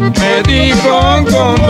me dijo con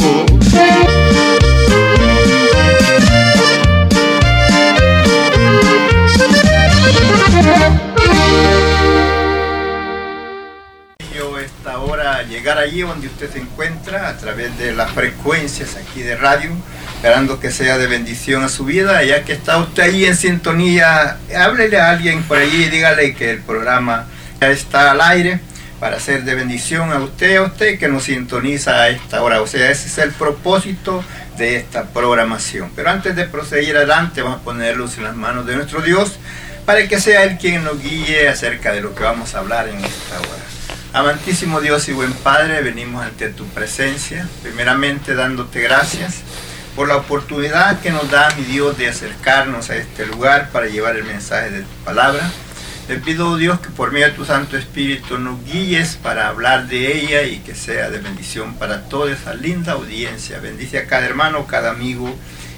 Donde usted se encuentra a través de las frecuencias aquí de radio, esperando que sea de bendición a su vida, ya que está usted ahí en sintonía, háblele a alguien por allí y dígale que el programa ya está al aire para ser de bendición a usted, a usted que nos sintoniza a esta hora. O sea, ese es el propósito de esta programación. Pero antes de proseguir adelante, vamos a ponerlos en las manos de nuestro Dios para que sea Él quien nos guíe acerca de lo que vamos a hablar en esta hora. Amantísimo Dios y buen Padre, venimos ante tu presencia, primeramente dándote gracias por la oportunidad que nos da mi Dios de acercarnos a este lugar para llevar el mensaje de tu palabra. Te pido, Dios, que por medio de tu Santo Espíritu nos guíes para hablar de ella y que sea de bendición para toda esa linda audiencia. Bendice a cada hermano, cada amigo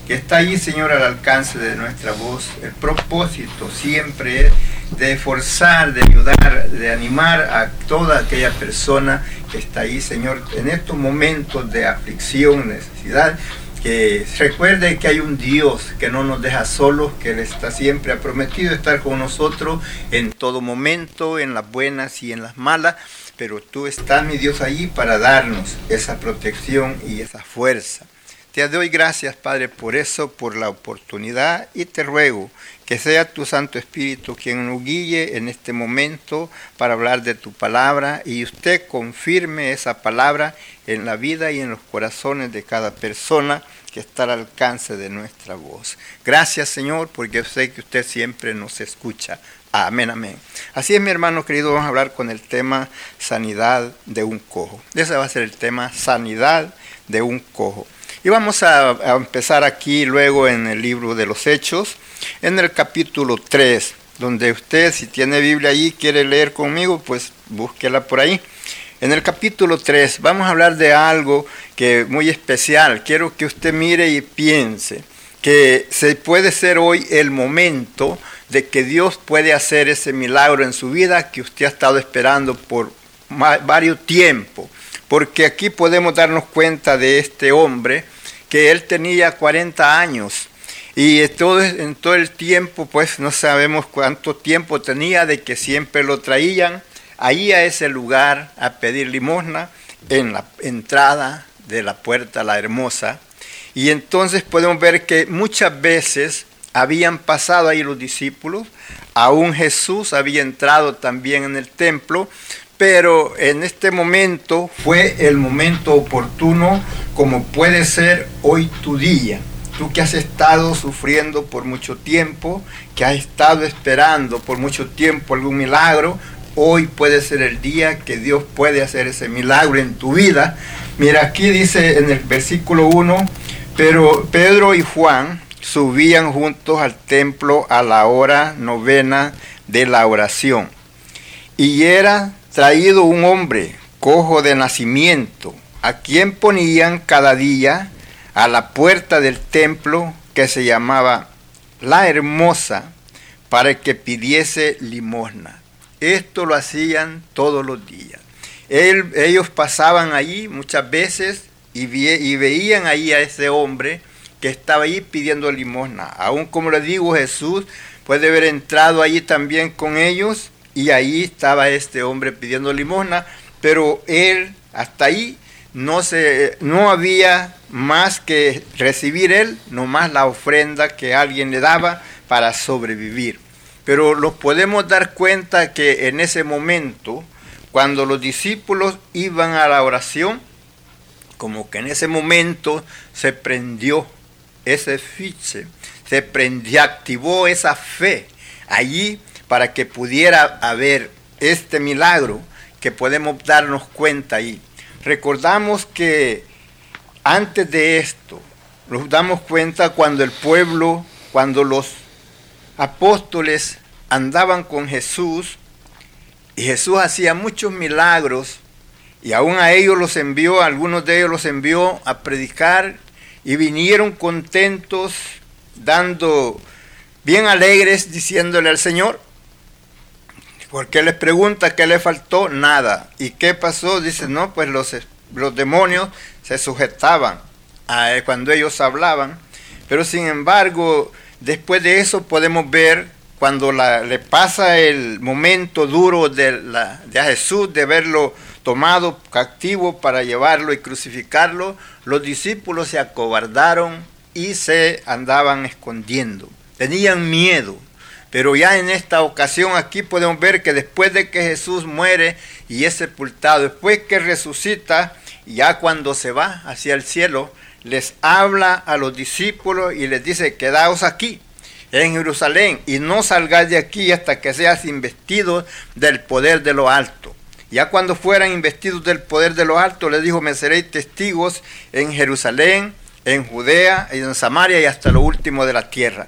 que está allí, Señor, al alcance de nuestra voz. El propósito siempre es de forzar, de ayudar, de animar a toda aquella persona que está ahí, Señor, en estos momentos de aflicción, necesidad, que recuerde que hay un Dios que no nos deja solos, que Él está siempre, ha prometido estar con nosotros en todo momento, en las buenas y en las malas, pero tú estás, mi Dios, allí para darnos esa protección y esa fuerza. Te doy gracias, Padre, por eso, por la oportunidad y te ruego que sea tu Santo Espíritu quien nos guíe en este momento para hablar de tu palabra y usted confirme esa palabra en la vida y en los corazones de cada persona que está al alcance de nuestra voz. Gracias, Señor, porque sé que usted siempre nos escucha. Amén, amén. Así es, mi hermano querido, vamos a hablar con el tema sanidad de un cojo. Ese va a ser el tema sanidad de un cojo. Y vamos a, empezar aquí luego en el libro de los Hechos, en el capítulo 3, donde usted si tiene Biblia allí, quiere leer conmigo, pues búsquela por ahí. En el capítulo 3 vamos a hablar de algo que muy especial. Quiero que usted mire y piense que se puede ser hoy el momento de que Dios puede hacer ese milagro en su vida que usted ha estado esperando por varios tiempos. Porque aquí podemos darnos cuenta de este hombre que él tenía 40 años y todo, en todo el tiempo, pues no sabemos cuánto tiempo tenía de que siempre lo traían ahí a ese lugar a pedir limosna en la entrada de la puerta la hermosa. Y entonces podemos ver que muchas veces habían pasado ahí los discípulos, aún Jesús había entrado también en el templo, pero en este momento fue el momento oportuno como puede ser hoy tu día. Tú que has estado sufriendo por mucho tiempo, que has estado esperando por mucho tiempo algún milagro, hoy puede ser el día que Dios puede hacer ese milagro en tu vida. Mira, aquí dice en el versículo 1, pero Pedro y Juan subían juntos al templo a la hora novena de la oración. Y era traído un hombre cojo de nacimiento, a quien ponían cada día a la puerta del templo que se llamaba La Hermosa, para que pidiese limosna. Esto lo hacían todos los días. ellos pasaban allí muchas veces y, y veían ahí a ese hombre que estaba ahí pidiendo limosna. Aún como le digo, Jesús puede haber entrado allí también con ellos y ahí estaba este hombre pidiendo limosna, pero él hasta ahí no, se, no había más que recibir él, nomás la ofrenda que alguien le daba para sobrevivir. Pero los podemos dar cuenta que en ese momento, cuando los discípulos iban a la oración, como que en ese momento se prendió ese fiche, se prendió, activó esa fe allí para que pudiera haber este milagro que podemos darnos cuenta ahí. Recordamos que antes de esto, nos damos cuenta cuando el pueblo, cuando los apóstoles andaban con Jesús y Jesús hacía muchos milagros y aún a ellos los envió, algunos de ellos los envió a predicar y vinieron contentos, dando bien alegres, diciéndole al Señor, porque les pregunta qué le faltó, nada. ¿Y qué pasó? Dice, no, pues los, los demonios se sujetaban a, cuando ellos hablaban, pero sin embargo, después de eso podemos ver cuando le pasa el momento duro de, la, de Jesús, de verlo tomado cautivo para llevarlo y crucificarlo, los discípulos se acobardaron y se andaban escondiendo. Tenían miedo. Pero ya en esta ocasión aquí podemos ver que después de que Jesús muere y es sepultado, después que resucita, ya cuando se va hacia el cielo, les habla a los discípulos y les dice, quedaos aquí en Jerusalén y no salgáis de aquí hasta que seas investidos del poder de lo alto. Ya cuando fueran investidos del poder de lo alto, les dijo, me seréis testigos en Jerusalén, en Judea, en Samaria y hasta lo último de la tierra.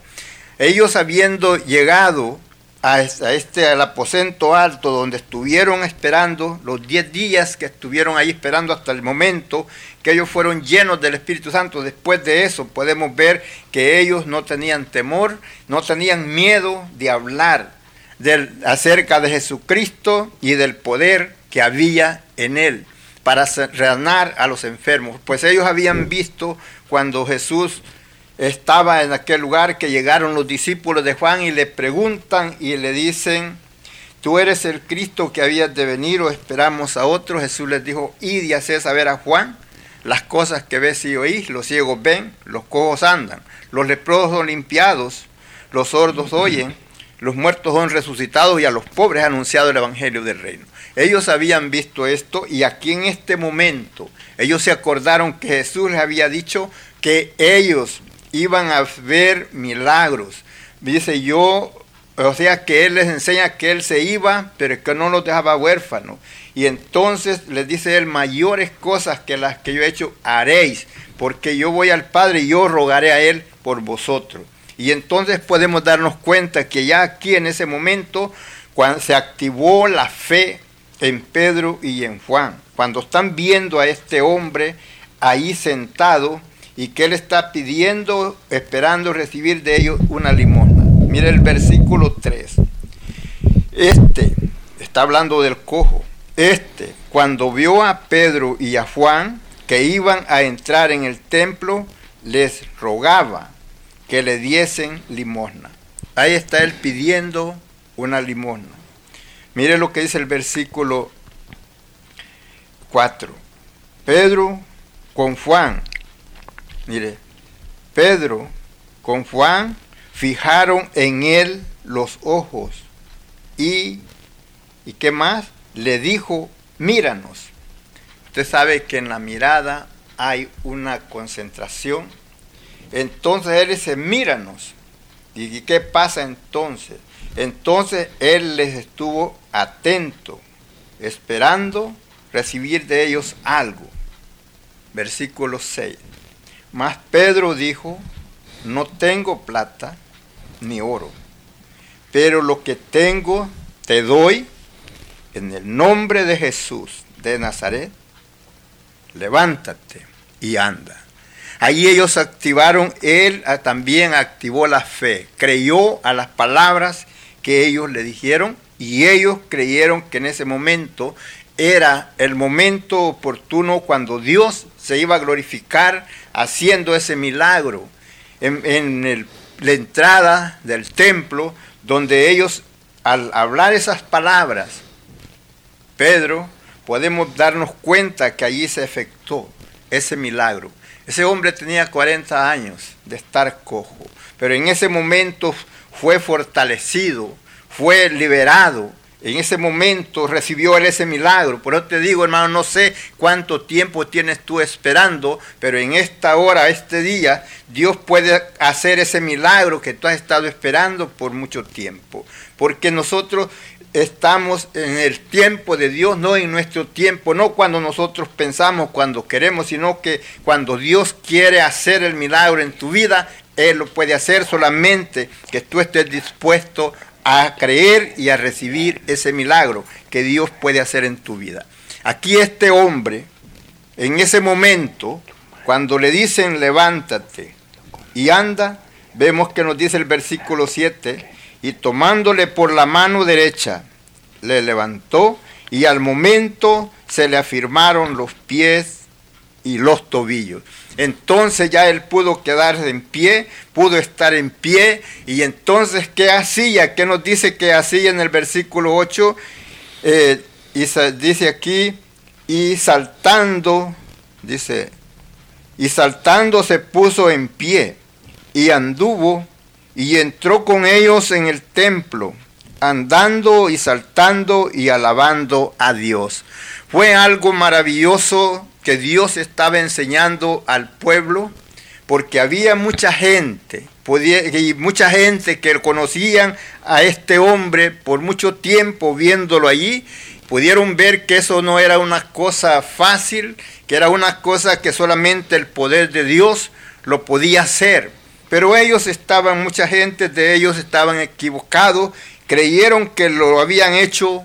Ellos habiendo llegado a este al aposento alto donde estuvieron esperando los diez días que estuvieron ahí esperando hasta el momento que ellos fueron llenos del Espíritu Santo. Después de eso podemos ver que ellos no tenían temor, no tenían miedo de hablar acerca de Jesucristo y del poder que había en él para sanar a los enfermos. Pues ellos habían visto cuando Jesús estaba en aquel lugar que llegaron los discípulos de Juan y le preguntan y le dicen, ¿tú eres el Cristo que habías de venir o esperamos a otro? Jesús les dijo, id y haced saber a Juan las cosas que ves y oís, los ciegos ven, los cojos andan, los leprosos son limpiados, los sordos oyen, los muertos son resucitados y a los pobres anunciado el Evangelio del Reino. Ellos habían visto esto y aquí en este momento ellos se acordaron que Jesús les había dicho que ellos iban a ver milagros. Dice yo, o sea que Él les enseña que Él se iba, pero que no los dejaba huérfanos. Y entonces les dice Él, mayores cosas que las que yo he hecho haréis, porque yo voy al Padre y yo rogaré a Él por vosotros. Y entonces podemos darnos cuenta que ya aquí en ese momento, cuando se activó la fe en Pedro y en Juan, cuando están viendo a este hombre ahí sentado y que él está pidiendo, esperando recibir de ellos una limosna. Mire el versículo 3. Este, está hablando del cojo, este, cuando vio a Pedro y a Juan que iban a entrar en el templo, les rogaba que le diesen limosna. Ahí está él pidiendo una limosna. Mire lo que dice el versículo 4. Pedro con Juan, mire, Pedro con Juan fijaron en él los ojos y, ¿y qué más? Le dijo, míranos. Usted sabe que en la mirada hay una concentración. Entonces él dice, míranos. ¿Y qué pasa entonces? Entonces él les estuvo atento, esperando recibir de ellos algo. Versículo 6. Mas Pedro dijo, no tengo plata ni oro, pero lo que tengo te doy en el nombre de Jesús de Nazaret, levántate y anda. Allí ellos activaron, él también activó la fe, creyó a las palabras que ellos le dijeron y ellos creyeron que en ese momento era el momento oportuno cuando Dios se iba a glorificar haciendo ese milagro en, la entrada del templo, donde ellos al hablar esas palabras, Pedro, podemos darnos cuenta que allí se efectuó ese milagro. Ese hombre tenía 40 años de estar cojo, pero en ese momento fue fortalecido, fue liberado. En ese momento recibió ese milagro. Por eso te digo, hermano, no sé cuánto tiempo tienes tú esperando, pero en esta hora, este día, Dios puede hacer ese milagro que tú has estado esperando por mucho tiempo. Porque nosotros estamos en el tiempo de Dios, no en nuestro tiempo, no cuando nosotros pensamos, cuando queremos, sino que cuando Dios quiere hacer el milagro en tu vida, Él lo puede hacer solamente que tú estés dispuesto a creer y a recibir ese milagro que Dios puede hacer en tu vida. Aquí este hombre, en ese momento, cuando le dicen levántate y anda, vemos que nos dice el versículo 7, y tomándole por la mano derecha, le levantó y al momento se le afirmaron los pies y los tobillos. Entonces ya él pudo quedarse en pie, pudo estar en pie, y entonces, ¿qué hacía? ¿Qué nos dice que hacía en el versículo 8? Eh, y dice aquí, y saltando, dice, y saltando se puso en pie, y anduvo y entró con ellos en el templo, andando y saltando y alabando a Dios. Fue algo maravilloso que Dios estaba enseñando al pueblo, porque había mucha gente, y mucha gente que conocían a este hombre por mucho tiempo viéndolo allí, pudieron ver que eso no era una cosa fácil, que era una cosa que solamente el poder de Dios lo podía hacer. Pero ellos estaban, mucha gente de ellos estaban equivocados, creyeron que lo habían hecho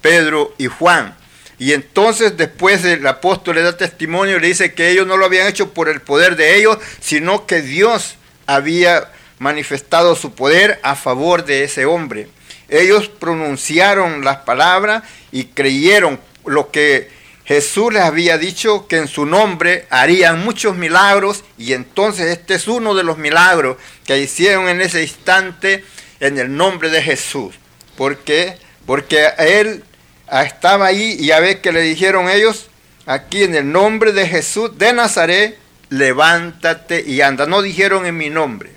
Pedro y Juan. Y entonces después el apóstol le da testimonio y le dice que ellos no lo habían hecho por el poder de ellos, sino que Dios había manifestado su poder a favor de ese hombre. Ellos pronunciaron las palabras y creyeron lo que Jesús les había dicho que en su nombre harían muchos milagros y entonces este es uno de los milagros que hicieron en ese instante en el nombre de Jesús. ¿Por qué? Porque él estaba ahí y a ver que le dijeron ellos, aquí en el nombre de Jesús de Nazaret, levántate y anda. No dijeron en mi nombre.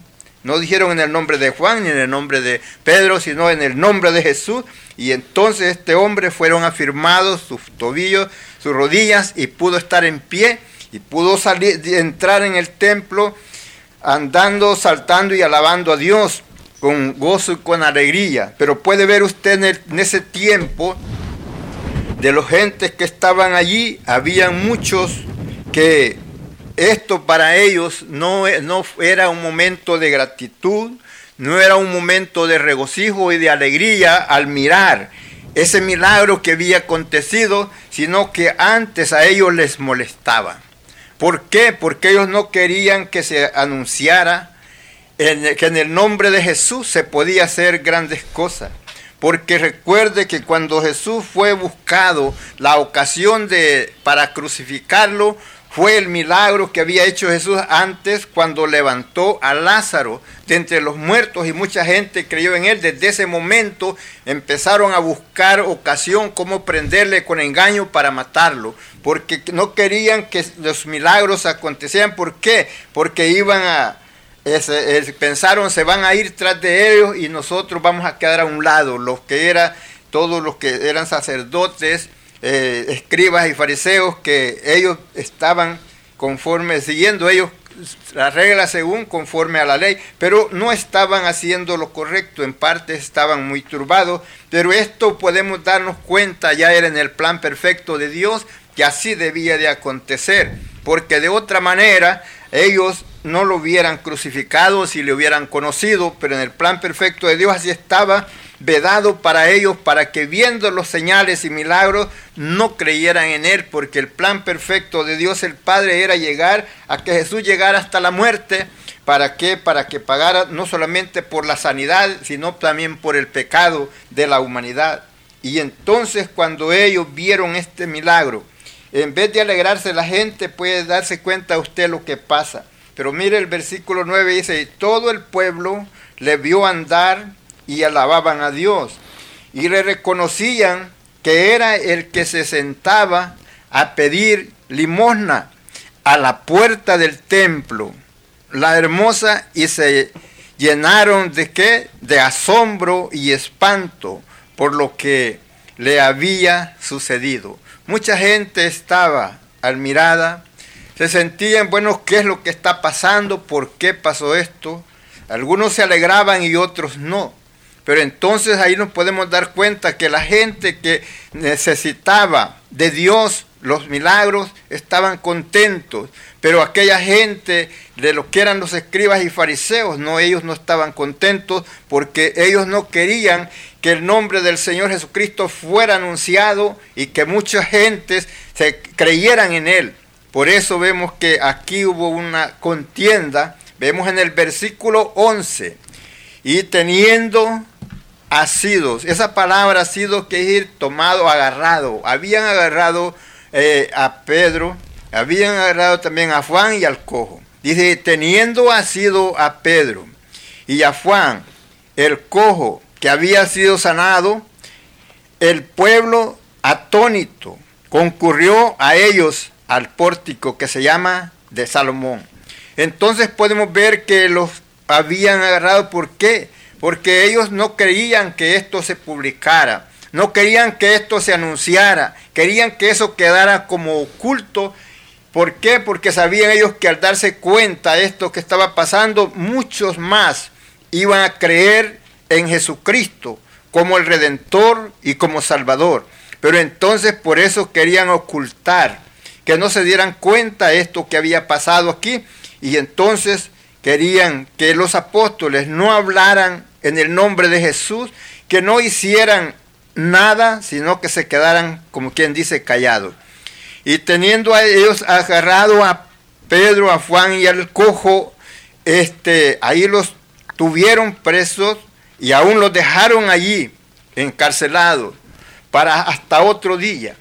No dijeron en el nombre de Juan ni en el nombre de Pedro, sino en el nombre de Jesús. Y entonces este hombre fueron afirmados sus tobillos, sus rodillas y pudo estar en pie y pudo salir, entrar en el templo andando, saltando y alabando a Dios con gozo y con alegría. Pero puede ver usted en, ese tiempo de los gentes que estaban allí, habían muchos que esto para ellos no, no era un momento de gratitud, no era un momento de regocijo y de alegría al mirar ese milagro que había acontecido, sino que antes a ellos les molestaba. ¿Por qué? Porque ellos no querían que se anunciara que en el nombre de Jesús se podía hacer grandes cosas. Porque recuerde que cuando Jesús fue buscado, la ocasión de, para crucificarlo fue el milagro que había hecho Jesús antes cuando levantó a Lázaro de entre los muertos y mucha gente creyó en él. Desde ese momento empezaron a buscar ocasión cómo prenderle con engaño para matarlo, porque no querían que los milagros acontecieran. ¿Por qué? Porque iban a, pensaron se van a ir tras de ellos y nosotros vamos a quedar a un lado, los que eran, todos los que eran sacerdotes, eh, escribas y fariseos, que ellos estaban conforme, siguiendo ellos las reglas según conforme a la ley, pero no estaban haciendo lo correcto, en parte estaban muy turbados, pero esto podemos darnos cuenta, ya era en el plan perfecto de Dios, que así debía de acontecer, porque de otra manera ellos no lo hubieran crucificado si le hubieran conocido, pero en el plan perfecto de Dios así estaba vedado para ellos, para que viendo los señales y milagros no creyeran en Él, porque el plan perfecto de Dios el Padre era llegar a que Jesús llegara hasta la muerte. ¿Para qué? Para que pagara no solamente por la sanidad, sino también por el pecado de la humanidad. Y entonces cuando ellos vieron este milagro, en vez de alegrarse la gente puede darse cuenta usted lo que pasa. Pero mire el versículo 9 dice, y todo el pueblo le vio andar y alababan a Dios. Y le reconocían que era el que se sentaba a pedir limosna a la puerta del templo, la hermosa, y se llenaron de qué? De asombro y espanto por lo que le había sucedido. Mucha gente estaba admirada, se sentían, bueno, ¿qué es lo que está pasando? ¿Por qué pasó esto? Algunos se alegraban y otros no. Pero entonces ahí nos podemos dar cuenta que la gente que necesitaba de Dios los milagros estaban contentos, pero aquella gente de lo que eran los escribas y fariseos, no, ellos no estaban contentos porque ellos no querían que el nombre del Señor Jesucristo fuera anunciado y que muchas gentes se creyeran en él. Por eso vemos que aquí hubo una contienda. Vemos en el versículo 11. Y teniendo asidos, esa palabra ha sido que ir tomado, agarrado. Habían agarrado eh, a Pedro, habían agarrado también a Juan y al cojo. Dice, teniendo asido a Pedro y a Juan, el cojo, que había sido sanado, el pueblo atónito concurrió a ellos al pórtico que se llama de Salomón. Entonces podemos ver que los habían agarrado. ¿Por qué? Porque ellos no creían que esto se publicara, no querían que esto se anunciara, querían que eso quedara como oculto. ¿Por qué? Porque sabían ellos que al darse cuenta de esto que estaba pasando, muchos más iban a creer en Jesucristo como el Redentor y como Salvador. Pero entonces por eso querían ocultar, que no se dieran cuenta de esto que había pasado aquí. Y entonces querían que los apóstoles no hablaran en el nombre de Jesús, que no hicieran nada, sino que se quedaran, como quien dice, callados. Y teniendo a ellos agarrado a Pedro, a Juan y al cojo, este, ahí los tuvieron presos y aún los dejaron allí encarcelados para hasta otro día.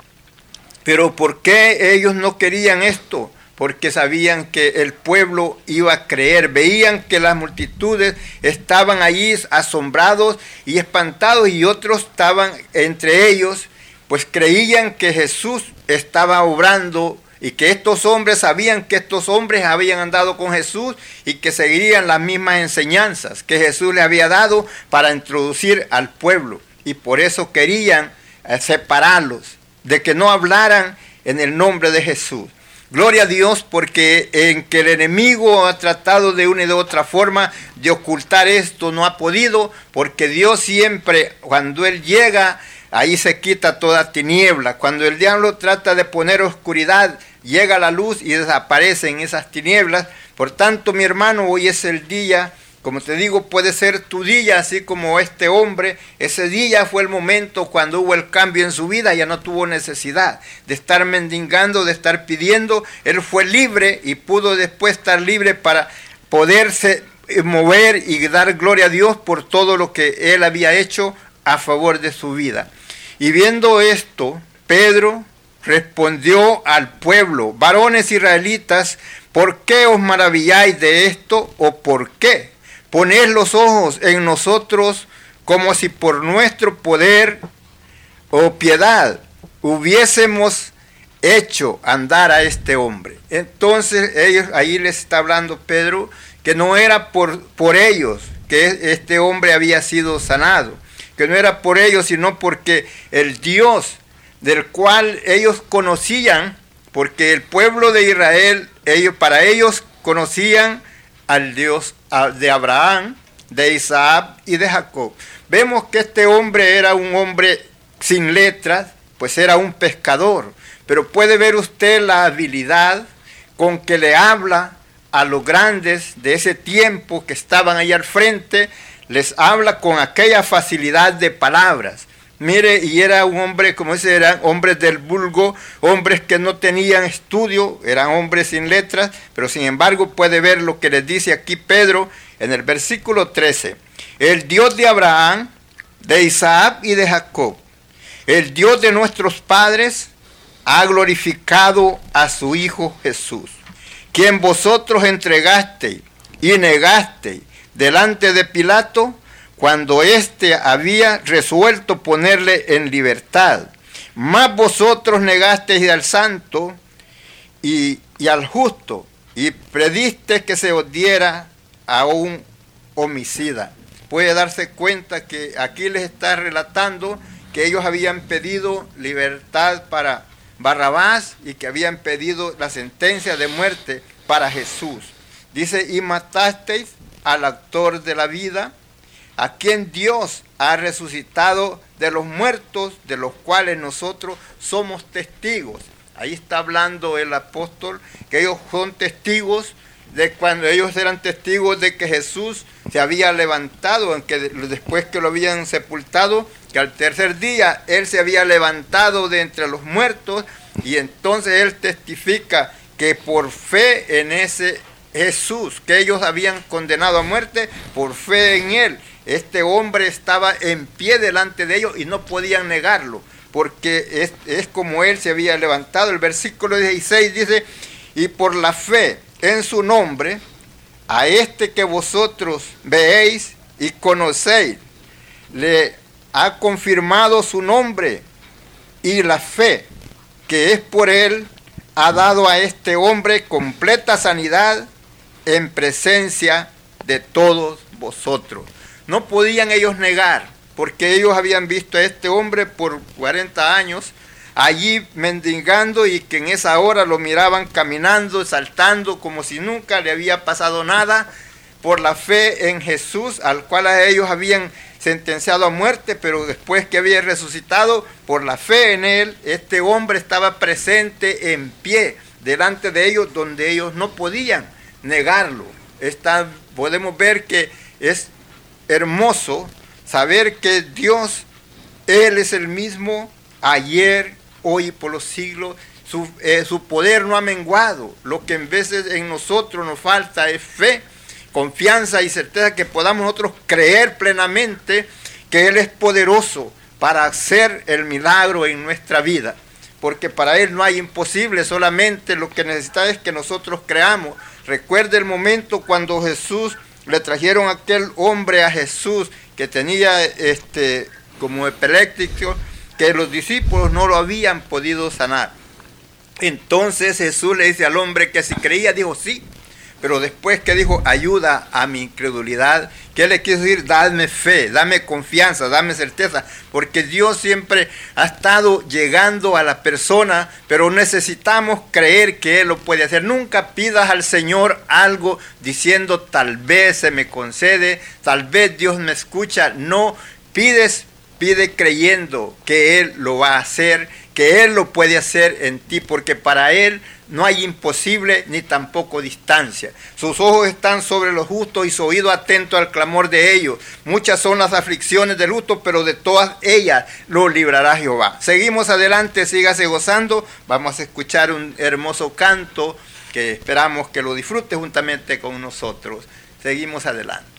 Pero ¿por qué ellos no querían esto? Porque sabían que el pueblo iba a creer, veían que las multitudes estaban allí asombrados y espantados y otros estaban entre ellos, pues creían que Jesús estaba obrando y que estos hombres sabían que estos hombres habían andado con Jesús y que seguirían las mismas enseñanzas que Jesús le había dado para introducir al pueblo. Y por eso querían eh, separarlos, de que no hablaran en el nombre de Jesús. Gloria a Dios porque en que el enemigo ha tratado de una y de otra forma de ocultar esto, no ha podido, porque Dios siempre, cuando Él llega, ahí se quita toda tiniebla. Cuando el diablo trata de poner oscuridad, llega la luz y desaparecen esas tinieblas. Por tanto, mi hermano, hoy es el día, como te digo, puede ser tu día, así como este hombre. Ese día fue el momento cuando hubo el cambio en su vida, ya no tuvo necesidad de estar mendigando, de estar pidiendo. Él fue libre y pudo después estar libre para poderse mover y dar gloria a Dios por todo lo que él había hecho a favor de su vida. Y viendo esto, Pedro respondió al pueblo, varones israelitas, ¿por qué os maravilláis de esto o por qué? Poned los ojos en nosotros como si por nuestro poder o piedad hubiésemos hecho andar a este hombre. Entonces ellos ahí les está hablando Pedro que no era por, por ellos que este hombre había sido sanado, que no era por ellos, sino porque el Dios del cual ellos conocían, porque el pueblo de Israel, ellos, para ellos conocían al Dios de Abraham, de Isaac y de Jacob. Vemos que este hombre era un hombre sin letras, pues era un pescador, pero puede ver usted la habilidad con que le habla a los grandes de ese tiempo que estaban ahí al frente, les habla con aquella facilidad de palabras. Mire, y era un hombre, como dice, eran hombres del vulgo, hombres que no tenían estudio, eran hombres sin letras, pero sin embargo puede ver lo que les dice aquí Pedro en el versículo 13. El Dios de Abraham, de Isaac y de Jacob, el Dios de nuestros padres, ha glorificado a su Hijo Jesús, quien vosotros entregasteis y negasteis delante de Pilato cuando éste había resuelto ponerle en libertad. Más vosotros negasteis al santo y, al justo y predisteis que se os diera a un homicida. Puede darse cuenta que aquí les está relatando que ellos habían pedido libertad para Barrabás y que habían pedido la sentencia de muerte para Jesús. Dice, y matasteis al actor de la vida, a quien Dios ha resucitado de los muertos, de los cuales nosotros somos testigos. Ahí está hablando el apóstol, que ellos son testigos de cuando ellos eran testigos de que Jesús se había levantado, aunque después que lo habían sepultado, que al tercer día Él se había levantado de entre los muertos y entonces Él testifica que por fe en ese Jesús, que ellos habían condenado a muerte, por fe en Él, este hombre estaba en pie delante de ellos y no podían negarlo, porque es, es como Él se había levantado. El versículo 16 dice, y por la fe en su nombre, a este que vosotros veéis y conocéis, le ha confirmado su nombre y la fe que es por él ha dado a este hombre completa sanidad en presencia de todos vosotros. No podían ellos negar, porque ellos habían visto a este hombre por 40 años allí mendigando y que en esa hora lo miraban caminando, saltando como si nunca le había pasado nada por la fe en Jesús, al cual ellos habían sentenciado a muerte, pero después que había resucitado, por la fe en él, este hombre estaba presente en pie delante de ellos donde ellos no podían negarlo. podemos ver que es hermoso saber que Dios, Él es el mismo ayer, hoy por los siglos. Su, eh, su poder no ha menguado. Lo que en veces en nosotros nos falta es fe confianza y certeza que podamos nosotros creer plenamente que Él es poderoso para hacer el milagro en nuestra vida. Porque para Él no hay imposible, solamente lo que necesita es que nosotros creamos. Recuerde el momento cuando Jesús le trajeron aquel hombre a Jesús que tenía este como epiléptico, que los discípulos no lo habían podido sanar. Entonces Jesús le dice al hombre que si creía, dijo sí, pero después que dijo, ayuda a mi incredulidad, ¿qué le quiso decir? Dame fe, dame confianza, dame certeza, porque Dios siempre ha estado llegando a la persona, pero necesitamos creer que Él lo puede hacer. Nunca pidas al Señor algo diciendo, tal vez se me concede, tal vez Dios me escucha. No, pides, pide creyendo que Él lo va a hacer, que Él lo puede hacer en ti, porque para Él no hay imposible ni tampoco distancia. Sus ojos están sobre los justos y su oído atento al clamor de ellos. Muchas son las aflicciones del luto, pero de todas ellas lo librará Jehová. Seguimos adelante, sígase gozando. Vamos a escuchar un hermoso canto que esperamos que lo disfrute juntamente con nosotros. Seguimos adelante.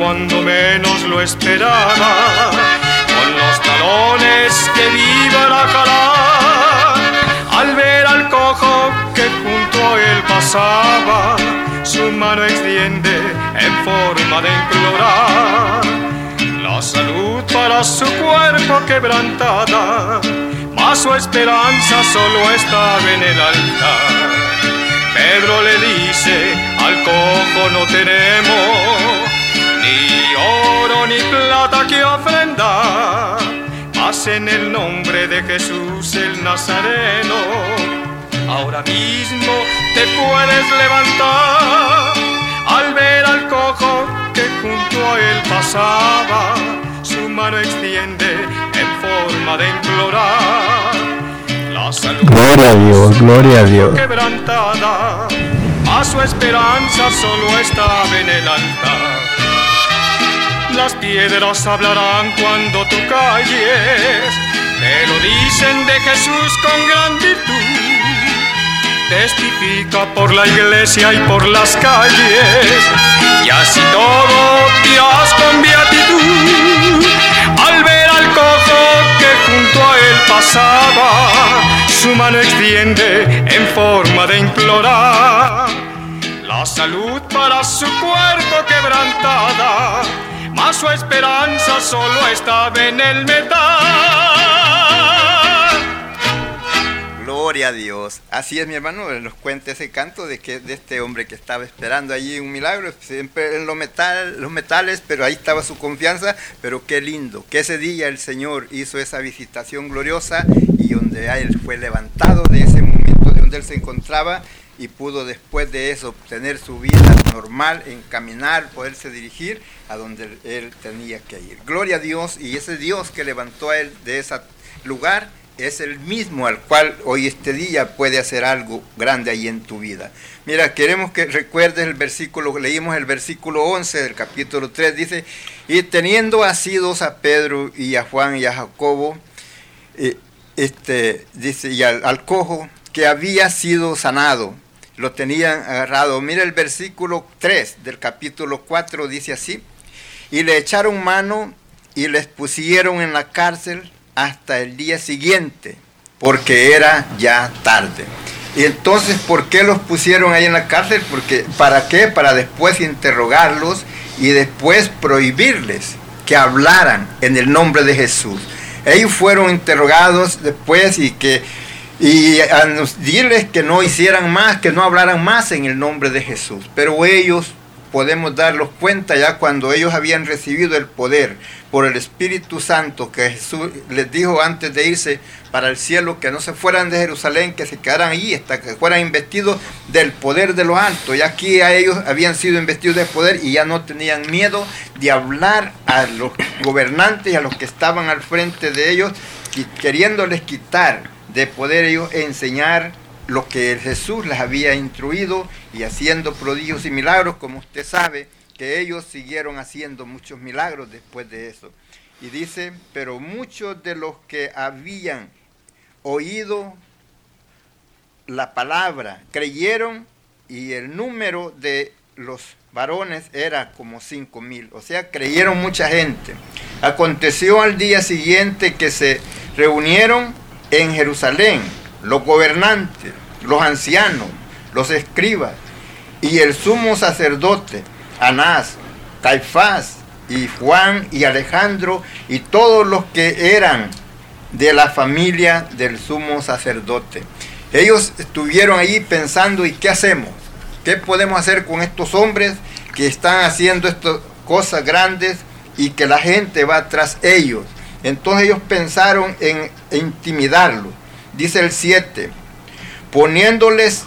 Cuando menos lo esperaba, con los talones que viva la cara, al ver al cojo que junto él pasaba, su mano extiende en forma de implorar la salud para su cuerpo quebrantada, mas su esperanza solo estaba en el altar. Pedro le dice, al cojo no tenemos ni plata que ofrendar, mas en el nombre de Jesús el Nazareno, ahora mismo te puedes levantar al ver al cojo que junto a él pasaba, su mano extiende en forma de implorar. La salud Gloria a Dios, gloria a Dios. quebrantada, a su esperanza solo estaba en el altar. Las piedras hablarán cuando tú calles, pero dicen de Jesús con gran virtud. Testifica por la iglesia y por las calles, y así todo dirás con beatitud. Al ver al cojo que junto a él pasaba, su mano extiende en forma de implorar la salud para su cuerpo quebrantada, mas su esperanza solo estaba en el metal. Gloria a Dios. Así es, mi hermano, nos cuenta ese canto de que de este hombre que estaba esperando allí un milagro, siempre en los, los metales, pero ahí estaba su confianza. Pero qué lindo, que ese día el Señor hizo esa visitación gloriosa y donde él fue levantado de ese momento de donde él se encontraba y pudo después de eso tener su vida normal, encaminar, poderse dirigir a donde él tenía que ir. Gloria a Dios y ese Dios que levantó a él de ese lugar es el mismo al cual hoy este día puede hacer algo grande ahí en tu vida. Mira, queremos que recuerdes el versículo, leímos el versículo 11 del capítulo 3, dice, y teniendo asidos a Pedro y a Juan y a Jacobo, eh, este, dice, y al cojo que había sido sanado, lo tenían agarrado. Mira el versículo 3 del capítulo 4, dice así, y le echaron mano y les pusieron en la cárcel hasta el día siguiente, porque era ya tarde. Y entonces, ¿por qué los pusieron ahí en la cárcel? Porque, ¿Para qué? Para después interrogarlos y después prohibirles que hablaran en el nombre de Jesús. Ellos fueron interrogados después y que y a decirles que no hicieran más, que no hablaran más en el nombre de Jesús. Pero ellos podemos darlos cuenta ya cuando ellos habían recibido el poder por el Espíritu Santo que Jesús les dijo antes de irse para el cielo que no se fueran de Jerusalén, que se quedaran allí hasta que fueran investidos del poder de lo alto. Y aquí a ellos habían sido investidos de poder y ya no tenían miedo de hablar a los gobernantes y a los que estaban al frente de ellos, queriéndoles quitar de poder ellos enseñar lo que Jesús les había instruido y haciendo prodigios y milagros, como usted sabe, que ellos siguieron haciendo muchos milagros después de eso. Y dice, pero muchos de los que habían oído la palabra creyeron y el número de los varones era como cinco mil, o sea, creyeron mucha gente. Aconteció al día siguiente que se reunieron en Jerusalén los gobernantes, los ancianos, los escribas y el sumo sacerdote, Anás, Caifás y Juan y Alejandro y todos los que eran de la familia del sumo sacerdote. Ellos estuvieron ahí pensando, ¿y qué hacemos? ¿Qué podemos hacer con estos hombres que están haciendo estas cosas grandes y que la gente va tras ellos? Entonces ellos pensaron en intimidarlo. Dice el 7, poniéndoles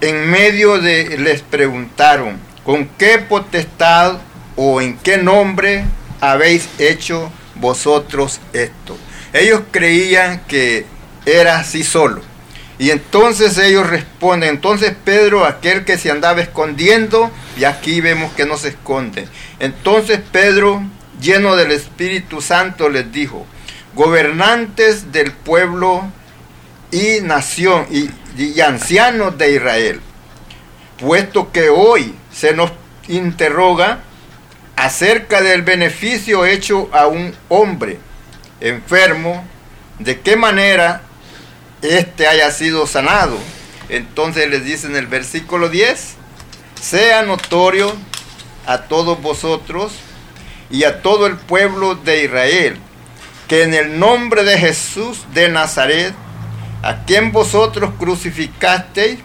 en medio de, les preguntaron, ¿con qué potestad o en qué nombre habéis hecho vosotros esto? Ellos creían que era así solo. Y entonces ellos responden, entonces Pedro, aquel que se andaba escondiendo, y aquí vemos que no se esconde. Entonces Pedro lleno del Espíritu Santo, les dijo, gobernantes del pueblo y nación y, ancianos de Israel, puesto que hoy se nos interroga acerca del beneficio hecho a un hombre enfermo, de qué manera éste haya sido sanado. Entonces les dice en el versículo 10, sea notorio a todos vosotros y a todo el pueblo de Israel, que en el nombre de Jesús de Nazaret, a quien vosotros crucificasteis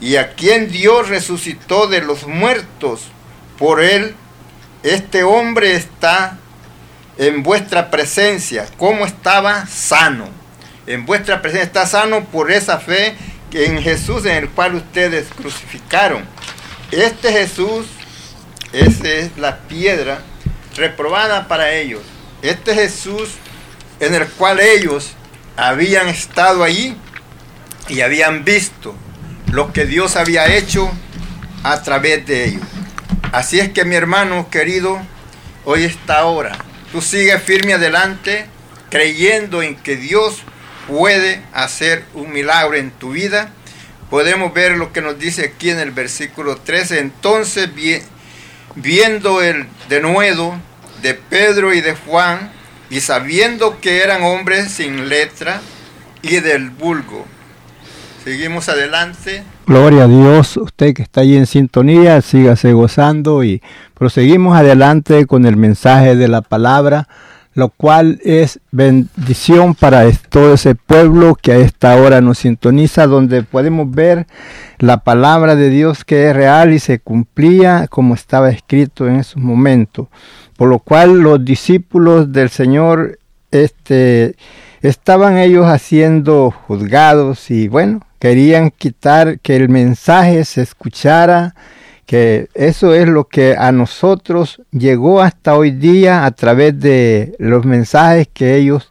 y a quien Dios resucitó de los muertos, por él, este hombre está en vuestra presencia, como estaba sano. En vuestra presencia está sano por esa fe en Jesús en el cual ustedes crucificaron. Este Jesús, esa es la piedra reprobada para ellos. Este Jesús en el cual ellos habían estado allí y habían visto lo que Dios había hecho a través de ellos. Así es que mi hermano querido, hoy está hora. Tú sigues firme adelante creyendo en que Dios puede hacer un milagro en tu vida. Podemos ver lo que nos dice aquí en el versículo 13. Entonces, viendo el denuedo de Pedro y de Juan, y sabiendo que eran hombres sin letra y del vulgo. Seguimos adelante. Gloria a Dios, usted que está ahí en sintonía, sígase gozando y proseguimos adelante con el mensaje de la palabra, lo cual es bendición para todo ese pueblo que a esta hora nos sintoniza, donde podemos ver la palabra de Dios que es real y se cumplía como estaba escrito en esos momentos. Por lo cual los discípulos del Señor este, estaban ellos haciendo juzgados y bueno, querían quitar que el mensaje se escuchara, que eso es lo que a nosotros llegó hasta hoy día a través de los mensajes que ellos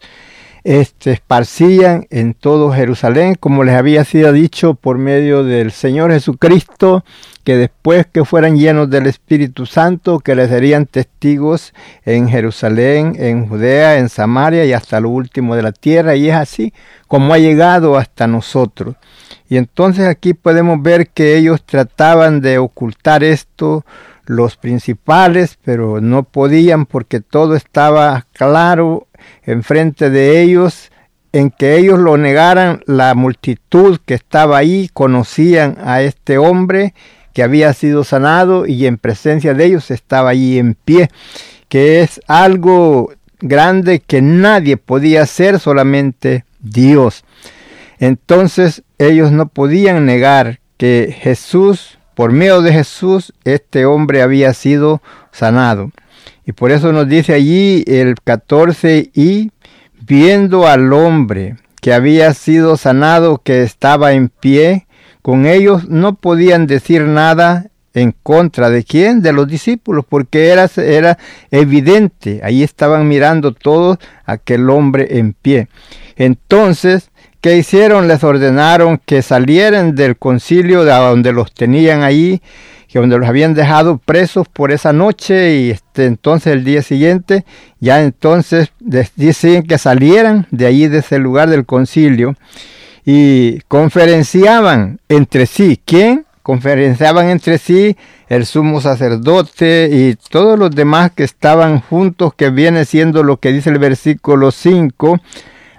este, esparcían en todo Jerusalén, como les había sido dicho por medio del Señor Jesucristo, que después que fueran llenos del Espíritu Santo, que les serían testigos en Jerusalén, en Judea, en Samaria y hasta lo último de la tierra, y es así como ha llegado hasta nosotros. Y entonces aquí podemos ver que ellos trataban de ocultar esto, los principales, pero no podían porque todo estaba claro enfrente de ellos, en que ellos lo negaran, la multitud que estaba ahí conocían a este hombre que había sido sanado y en presencia de ellos estaba allí en pie, que es algo grande que nadie podía hacer, solamente Dios. Entonces ellos no podían negar que Jesús, por medio de Jesús, este hombre había sido sanado. Y por eso nos dice allí el 14, y viendo al hombre que había sido sanado, que estaba en pie, con ellos no podían decir nada en contra de quién, de los discípulos, porque era, era evidente, ahí estaban mirando todos aquel hombre en pie. Entonces, ¿qué hicieron? Les ordenaron que salieran del concilio de donde los tenían ahí que donde los habían dejado presos por esa noche y este, entonces el día siguiente ya entonces dicen que salieran de allí de ese lugar del concilio y conferenciaban entre sí. ¿Quién? Conferenciaban entre sí el sumo sacerdote y todos los demás que estaban juntos, que viene siendo lo que dice el versículo 5.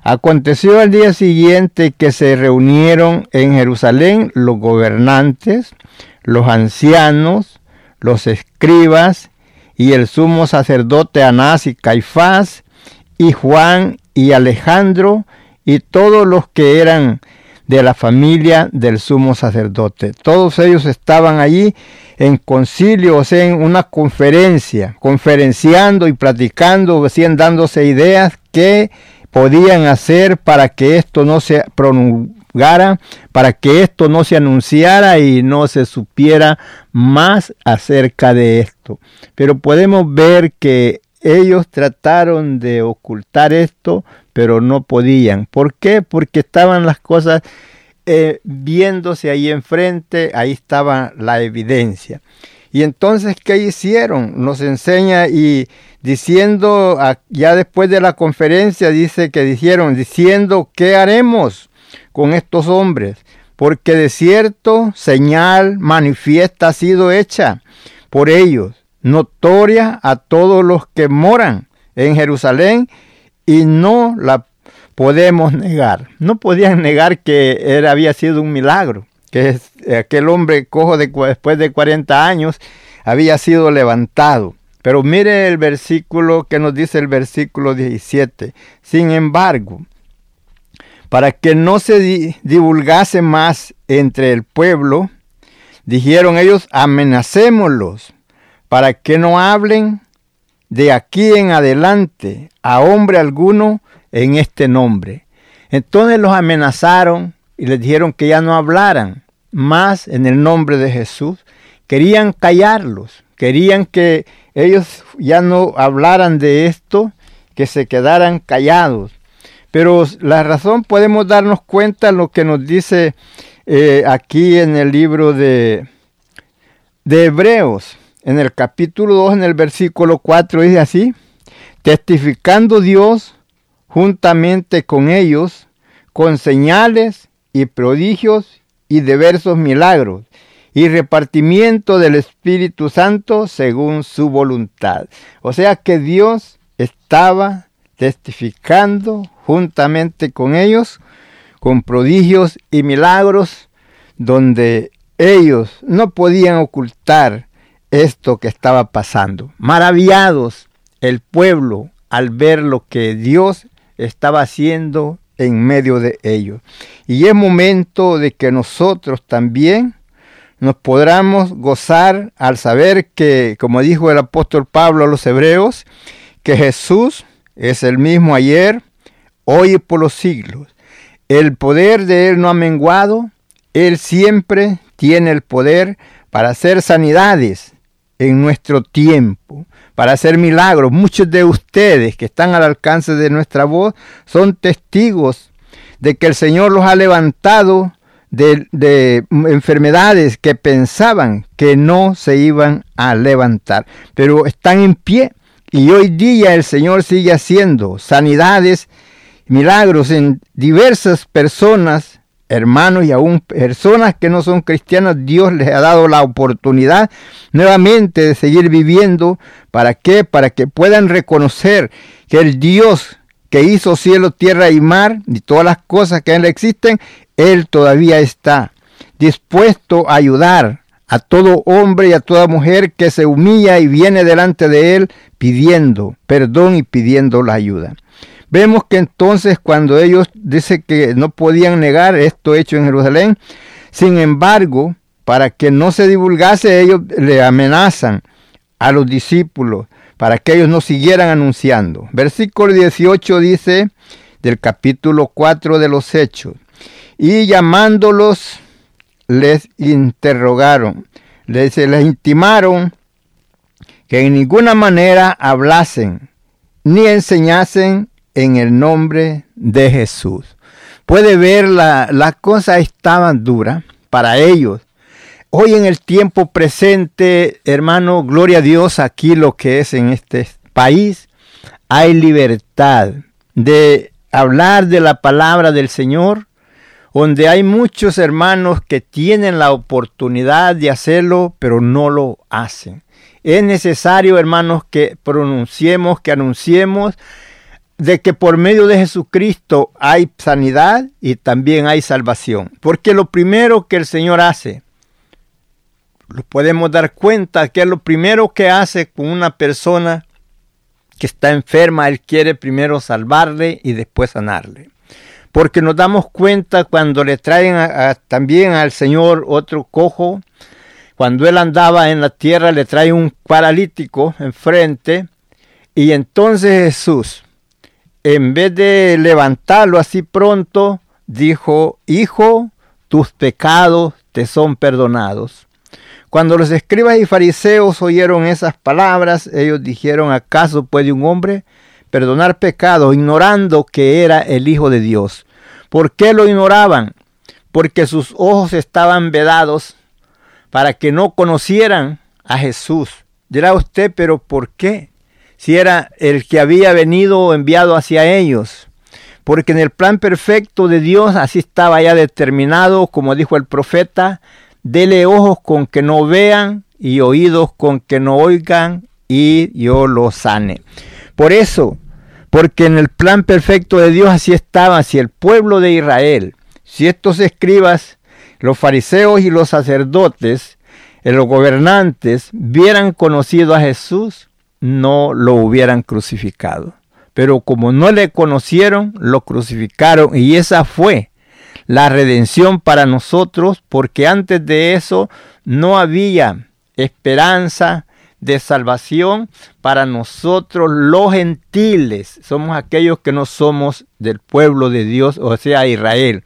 Aconteció al día siguiente que se reunieron en Jerusalén los gobernantes, los ancianos, los escribas y el sumo sacerdote Anás y Caifás y Juan y Alejandro y todos los que eran de la familia del sumo sacerdote. Todos ellos estaban allí en concilio, o sea, en una conferencia, conferenciando y platicando, o dándose ideas que podían hacer para que esto no se para que esto no se anunciara y no se supiera más acerca de esto. Pero podemos ver que ellos trataron de ocultar esto, pero no podían. ¿Por qué? Porque estaban las cosas eh, viéndose ahí enfrente, ahí estaba la evidencia. Y entonces, ¿qué hicieron? Nos enseña y diciendo, ya después de la conferencia, dice que dijeron, diciendo, ¿qué haremos? con estos hombres, porque de cierto señal manifiesta ha sido hecha por ellos. notoria a todos los que moran en Jerusalén y no la podemos negar. No podían negar que había sido un milagro, que aquel hombre cojo de, después de 40 años había sido levantado. Pero mire el versículo que nos dice el versículo 17. Sin embargo, para que no se divulgase más entre el pueblo, dijeron ellos, amenacémoslos, para que no hablen de aquí en adelante a hombre alguno en este nombre. Entonces los amenazaron y les dijeron que ya no hablaran más en el nombre de Jesús. Querían callarlos, querían que ellos ya no hablaran de esto, que se quedaran callados. Pero la razón podemos darnos cuenta lo que nos dice eh, aquí en el libro de, de Hebreos, en el capítulo 2, en el versículo 4, dice así, testificando Dios juntamente con ellos, con señales y prodigios y diversos milagros, y repartimiento del Espíritu Santo según su voluntad. O sea que Dios estaba testificando juntamente con ellos, con prodigios y milagros, donde ellos no podían ocultar esto que estaba pasando. Maravillados el pueblo al ver lo que Dios estaba haciendo en medio de ellos. Y es momento de que nosotros también nos podamos gozar al saber que, como dijo el apóstol Pablo a los hebreos, que Jesús es el mismo ayer, hoy y por los siglos. El poder de Él no ha menguado, Él siempre tiene el poder para hacer sanidades en nuestro tiempo, para hacer milagros. Muchos de ustedes que están al alcance de nuestra voz son testigos de que el Señor los ha levantado de, enfermedades que pensaban que no se iban a levantar, pero están en pie. Y hoy día el Señor sigue haciendo sanidades, milagros en diversas personas, hermanos y aún personas que no son cristianas. Dios les ha dado la oportunidad nuevamente de seguir viviendo. ¿Para qué? Para que puedan reconocer que el Dios que hizo cielo, tierra y mar y todas las cosas que en él existen, él todavía está dispuesto a ayudar a todo hombre y a toda mujer que se humilla y viene delante de Él pidiendo perdón y pidiendo la ayuda. Vemos que entonces cuando ellos dicen que no podían negar esto hecho en Jerusalén, sin embargo, para que no se divulgase, ellos le amenazan a los discípulos para que ellos no siguieran anunciando. Versículo 18 dice del capítulo 4 de los Hechos, y llamándolos les interrogaron, les, les intimaron que en ninguna manera hablasen ni enseñasen en el nombre de Jesús. Puede ver, la, la cosa estaba dura para ellos. Hoy en el tiempo presente, hermano, gloria a Dios, aquí lo que es en este país, hay libertad de hablar de la palabra del Señor donde hay muchos hermanos que tienen la oportunidad de hacerlo, pero no lo hacen. Es necesario, hermanos, que pronunciemos, que anunciemos de que por medio de Jesucristo hay sanidad y también hay salvación. Porque lo primero que el Señor hace, lo podemos dar cuenta que es lo primero que hace con una persona que está enferma, Él quiere primero salvarle y después sanarle porque nos damos cuenta cuando le traen también al Señor otro cojo, cuando él andaba en la tierra le trae un paralítico enfrente y entonces Jesús, en vez de levantarlo así pronto, dijo, Hijo, tus pecados te son perdonados. Cuando los escribas y fariseos oyeron esas palabras, ellos dijeron, ¿acaso puede un hombre perdonar pecados ignorando que era el Hijo de Dios? ¿Por qué lo ignoraban? Porque sus ojos estaban vedados para que no conocieran a Jesús. Dirá usted, pero ¿por qué? Si era el que había venido enviado hacia ellos. Porque en el plan perfecto de Dios así estaba ya determinado, como dijo el profeta, dele ojos con que no vean y oídos con que no oigan y yo los sane. Por eso, porque en el plan perfecto de Dios así estaba, si el pueblo de Israel, si estos escribas, los fariseos y los sacerdotes, los gobernantes, hubieran conocido a Jesús, no lo hubieran crucificado. Pero como no le conocieron, lo crucificaron y esa fue la redención para nosotros, porque antes de eso no había esperanza de salvación para nosotros los gentiles. Somos aquellos que no somos del pueblo de Dios, o sea, Israel.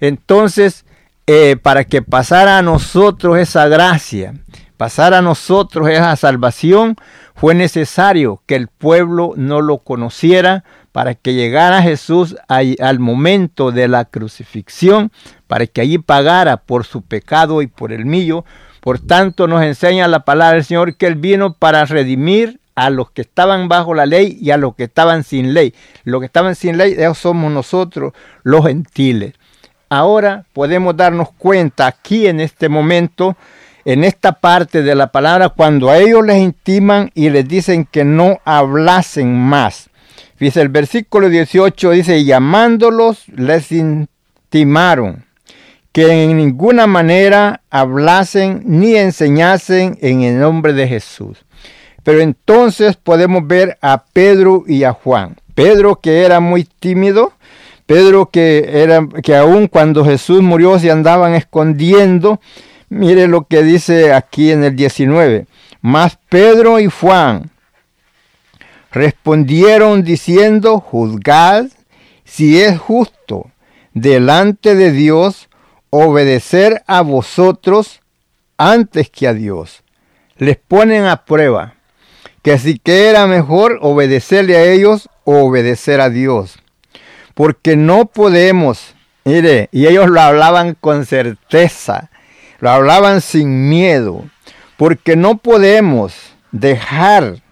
Entonces, eh, para que pasara a nosotros esa gracia, pasara a nosotros esa salvación, fue necesario que el pueblo no lo conociera para que llegara Jesús al momento de la crucifixión, para que allí pagara por su pecado y por el mío. Por tanto, nos enseña la palabra del Señor que Él vino para redimir a los que estaban bajo la ley y a los que estaban sin ley. Los que estaban sin ley, ellos somos nosotros, los gentiles. Ahora podemos darnos cuenta aquí en este momento en esta parte de la palabra cuando a ellos les intiman y les dicen que no hablasen más. Dice el versículo 18, dice, llamándolos les intimaron que en ninguna manera hablasen ni enseñasen en el nombre de Jesús. Pero entonces podemos ver a Pedro y a Juan. Pedro que era muy tímido, Pedro que era que aun cuando Jesús murió se andaban escondiendo, Mire lo que dice aquí en el 19. Mas Pedro y Juan respondieron diciendo, juzgad si es justo delante de Dios obedecer a vosotros antes que a Dios. Les ponen a prueba que si que era mejor obedecerle a ellos o obedecer a Dios. Porque no podemos, mire, y ellos lo hablaban con certeza, lo hablaban sin miedo, porque no podemos dejar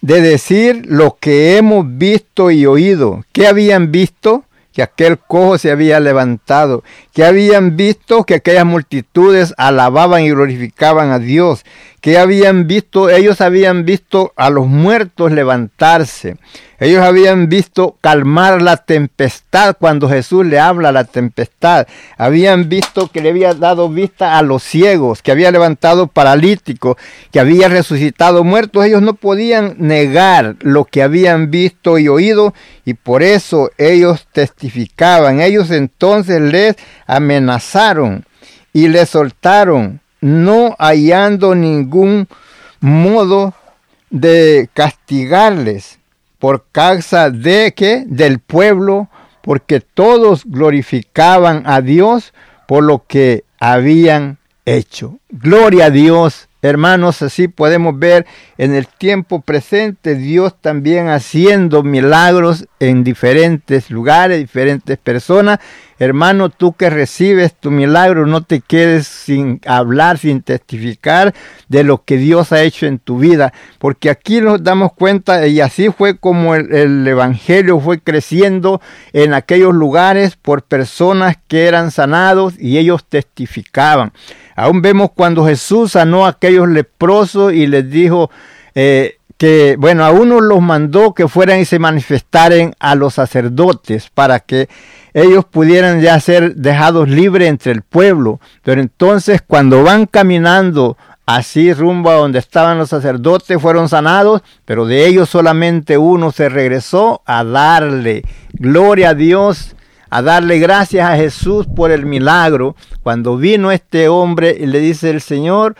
de decir lo que hemos visto y oído. ¿Qué habían visto? Que aquel cojo se había levantado, que habían visto que aquellas multitudes alababan y glorificaban a Dios, que habían visto, ellos habían visto a los muertos levantarse, ellos habían visto calmar la tempestad cuando Jesús le habla a la tempestad. Habían visto que le había dado vista a los ciegos, que había levantado paralíticos, que había resucitado muertos. Ellos no podían negar lo que habían visto y oído y por eso ellos testificaban. Ellos entonces les amenazaron y les soltaron, no hallando ningún modo de castigarles por causa de que del pueblo, porque todos glorificaban a Dios por lo que habían hecho. Gloria a Dios Hermanos, así podemos ver en el tiempo presente Dios también haciendo milagros en diferentes lugares, diferentes personas. Hermano, tú que recibes tu milagro, no te quedes sin hablar, sin testificar de lo que Dios ha hecho en tu vida, porque aquí nos damos cuenta y así fue como el, el Evangelio fue creciendo en aquellos lugares por personas que eran sanados y ellos testificaban. Aún vemos cuando Jesús sanó a aquellos leprosos y les dijo eh, que, bueno, a uno los mandó que fueran y se manifestaran a los sacerdotes para que ellos pudieran ya ser dejados libres entre el pueblo. Pero entonces cuando van caminando así rumbo a donde estaban los sacerdotes, fueron sanados, pero de ellos solamente uno se regresó a darle gloria a Dios a darle gracias a Jesús por el milagro. Cuando vino este hombre y le dice el Señor,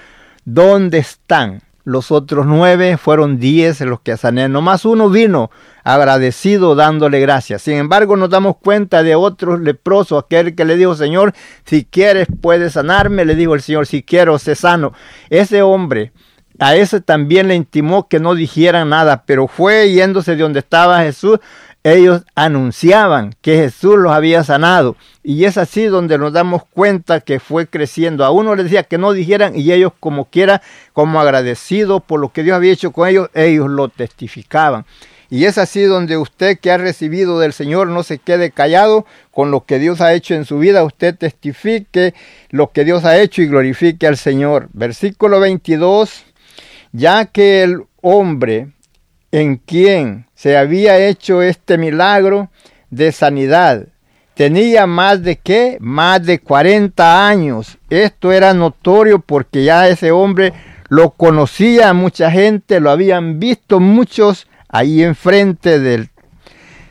¿dónde están? Los otros nueve fueron diez los que sané. Nomás uno vino agradecido dándole gracias. Sin embargo, nos damos cuenta de otros leprosos. Aquel que le dijo, Señor, si quieres puedes sanarme. Le dijo el Señor, si quiero, sé sano. Ese hombre, a ese también le intimó que no dijeran nada, pero fue yéndose de donde estaba Jesús ellos anunciaban que Jesús los había sanado. Y es así donde nos damos cuenta que fue creciendo. A uno les decía que no dijeran y ellos como quiera, como agradecidos por lo que Dios había hecho con ellos, ellos lo testificaban. Y es así donde usted que ha recibido del Señor no se quede callado con lo que Dios ha hecho en su vida, usted testifique lo que Dios ha hecho y glorifique al Señor. Versículo 22, ya que el hombre en quien se había hecho este milagro de sanidad tenía más de qué? Más de 40 años. Esto era notorio porque ya ese hombre lo conocía mucha gente, lo habían visto muchos ahí enfrente del,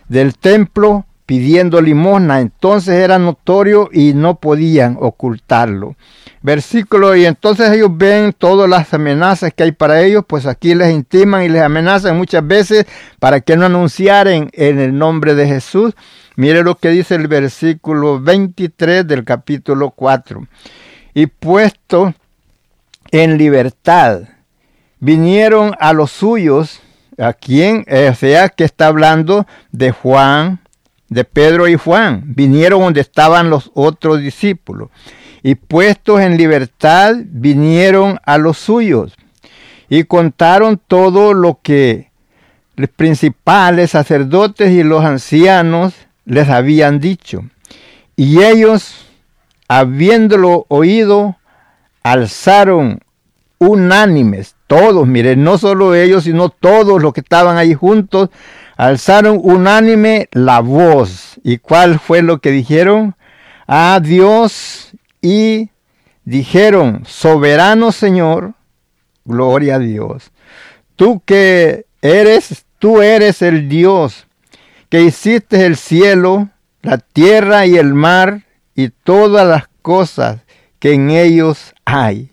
del templo pidiendo limosna. Entonces era notorio y no podían ocultarlo. Versículo, y entonces ellos ven todas las amenazas que hay para ellos, pues aquí les intiman y les amenazan muchas veces para que no anunciaren en el nombre de Jesús. Mire lo que dice el versículo 23 del capítulo 4. Y puesto en libertad, vinieron a los suyos, a quien, sea, que está hablando de Juan, de Pedro y Juan, vinieron donde estaban los otros discípulos. Y puestos en libertad, vinieron a los suyos y contaron todo lo que los principales sacerdotes y los ancianos les habían dicho. Y ellos, habiéndolo oído, alzaron unánimes, todos, miren, no solo ellos, sino todos los que estaban ahí juntos, alzaron unánime la voz. ¿Y cuál fue lo que dijeron? A Dios y dijeron, soberano Señor, gloria a Dios. Tú que eres, tú eres el Dios que hiciste el cielo, la tierra y el mar y todas las cosas que en ellos hay.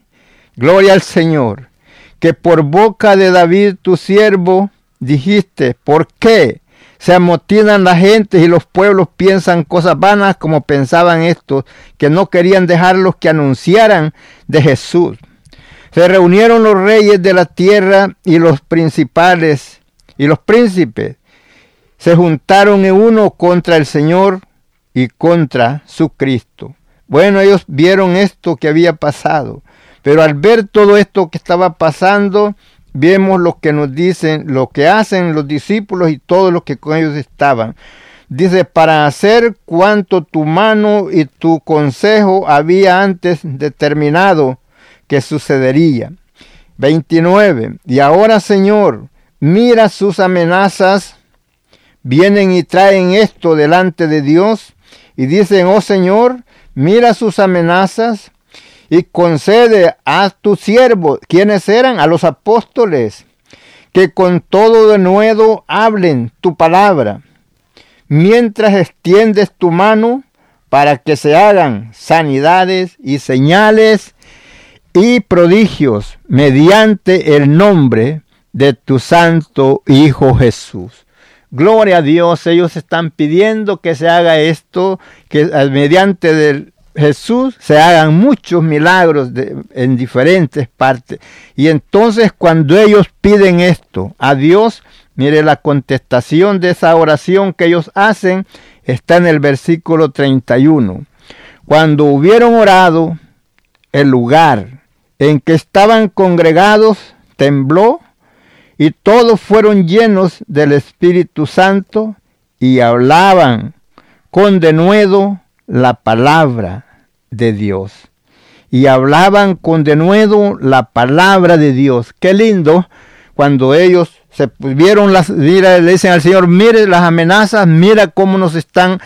Gloria al Señor, que por boca de David tu siervo dijiste, ¿por qué? Se amotinan la gente y los pueblos piensan cosas vanas como pensaban estos, que no querían dejarlos que anunciaran de Jesús. Se reunieron los reyes de la tierra y los principales y los príncipes se juntaron en uno contra el Señor y contra su Cristo. Bueno, ellos vieron esto que había pasado, pero al ver todo esto que estaba pasando, vemos lo que nos dicen, lo que hacen los discípulos y todos los que con ellos estaban. Dice, para hacer cuanto tu mano y tu consejo había antes determinado que sucedería. 29. Y ahora, Señor, mira sus amenazas vienen y traen esto delante de Dios y dicen, oh Señor, mira sus amenazas y concede a tu siervo, quienes eran a los apóstoles, que con todo de nuevo hablen tu palabra, mientras extiendes tu mano para que se hagan sanidades y señales y prodigios mediante el nombre de tu santo Hijo Jesús. Gloria a Dios, ellos están pidiendo que se haga esto, que mediante del Jesús se hagan muchos milagros en diferentes partes. Y entonces cuando ellos piden esto a Dios, mire la contestación de esa oración que ellos hacen está en el versículo 31. Cuando hubieron orado, el lugar en que estaban congregados tembló y todos fueron llenos del Espíritu Santo y hablaban con denuedo la palabra de Dios. Y hablaban con denuedo la palabra de Dios. Qué lindo cuando ellos se vieron las, le dicen al Señor, mire las amenazas, mira cómo nos están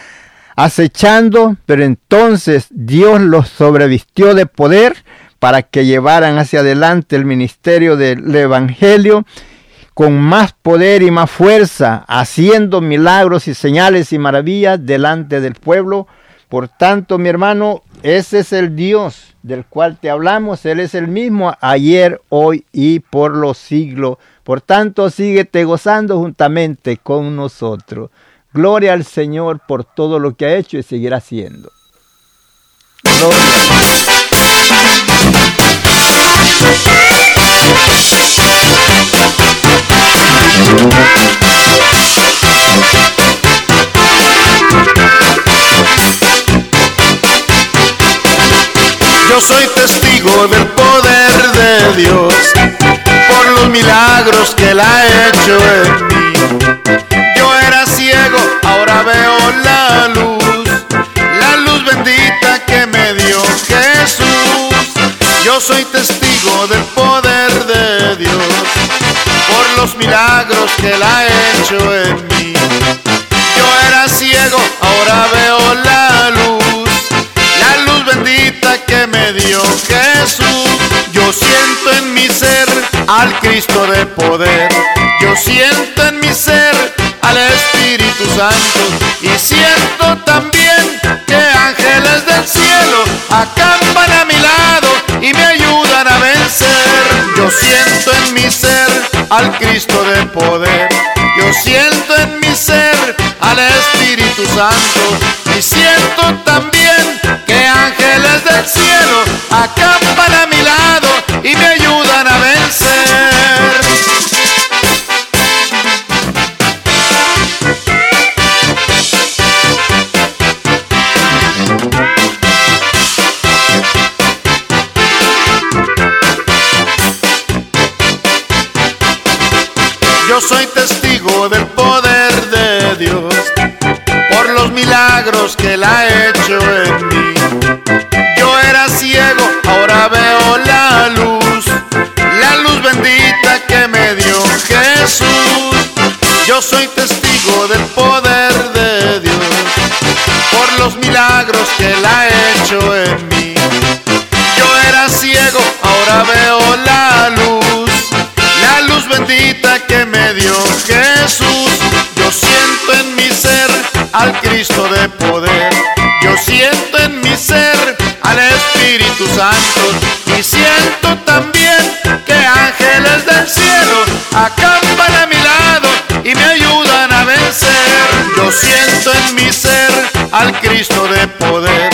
acechando, pero entonces Dios los sobrevistió de poder para que llevaran hacia adelante el ministerio del Evangelio con más poder y más fuerza, haciendo milagros y señales y maravillas delante del pueblo. Por tanto, mi hermano, ese es el Dios del cual te hablamos. Él es el mismo ayer, hoy y por los siglos. Por tanto, síguete gozando juntamente con nosotros. Gloria al Señor por todo lo que ha hecho y seguirá haciendo. Yo soy testigo del poder de Dios por los milagros que Él ha hecho en mí. Yo era ciego, ahora veo la luz, la luz bendita que me dio Jesús. Yo soy testigo del poder de Dios por los milagros que Él ha hecho en mí. Yo era ciego, ahora veo la Jesús. Yo siento en mi ser al Cristo de poder, yo siento en mi ser al Espíritu Santo y siento también que ángeles del cielo acampan a mi lado y me ayudan a vencer. Yo siento en mi ser al Cristo de poder. Yo siento en mi ser al Espíritu Santo y siento también ángeles del cielo acampan a mi lado y me ayudan a vencer. Yo soy testigo del poder de Dios por los milagros que Él ha hecho en mí. Yo soy testigo del poder de Dios por los milagros que Él ha hecho en mí. Yo era ciego, ahora veo la luz, la luz bendita que me dio Jesús. Yo siento en mi ser al Cristo de poder. Yo siento en mi ser al Espíritu Santo. Y siento también que ángeles del cielo acampan y me ayudan a vencer. Yo siento en mi ser al Cristo de poder.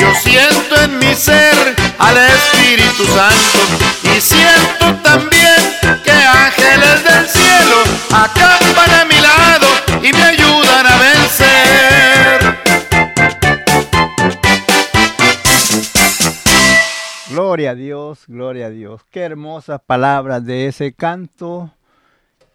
Yo siento en mi ser al Espíritu Santo y siento también que ángeles del cielo acampan a mi lado y me ayudan a vencer. Gloria a Dios, gloria a Dios. Qué hermosas palabras de ese canto.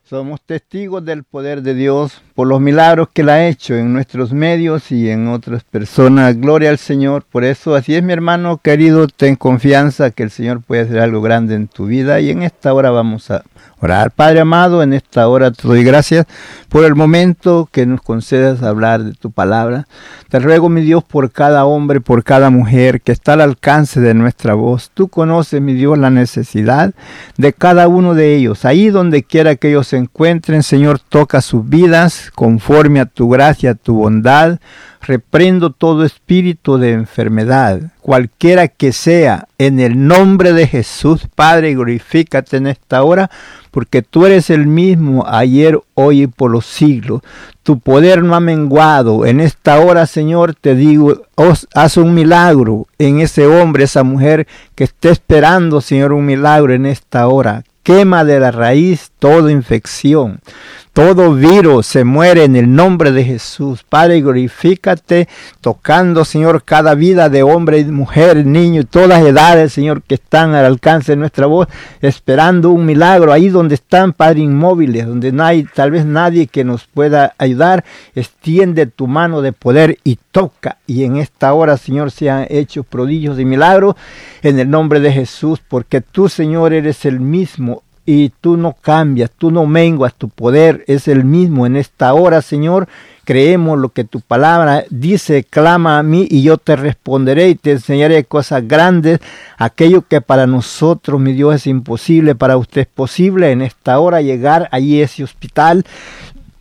Somos testigos del poder de Dios por los milagros que Él ha hecho en nuestros medios y en otras personas. Gloria al Señor. Por eso, así es mi hermano querido, ten confianza que el Señor puede hacer algo grande en tu vida. Y en esta hora vamos a orar. Padre amado, en esta hora te doy gracias por el momento que nos concedas hablar de tu palabra. Te ruego, mi Dios, por cada hombre, por cada mujer que está al alcance de nuestra voz. Tú conoces, mi Dios, la necesidad de cada uno de ellos. Ahí donde quiera que ellos se encuentren, Señor, toca sus vidas conforme a tu gracia, a tu bondad. Reprendo todo espíritu de enfermedad, cualquiera que sea, en el nombre de Jesús, Padre, glorifícate en esta hora, porque tú eres el mismo ayer, hoy y por los siglos. Tu poder no ha menguado. En esta hora, Señor, te digo, haz un milagro en ese hombre, esa mujer que esté esperando, Señor, un milagro en esta hora. Quema de la raíz toda infección. Todo virus se muere en el nombre de Jesús. Padre, glorifícate tocando, Señor, cada vida de hombre y mujer, niño todas edades, Señor, que están al alcance de nuestra voz, esperando un milagro ahí donde están, Padre, inmóviles, donde no hay tal vez nadie que nos pueda ayudar. Extiende tu mano de poder y toca. Y en esta hora, Señor, se han hecho prodigios y milagros en el nombre de Jesús, porque tú, Señor, eres el mismo y tú no cambias, tú no menguas, tu poder es el mismo en esta hora, Señor. Creemos lo que tu palabra dice, clama a mí y yo te responderé y te enseñaré cosas grandes. Aquello que para nosotros, mi Dios, es imposible, para usted es posible en esta hora llegar allí a ese hospital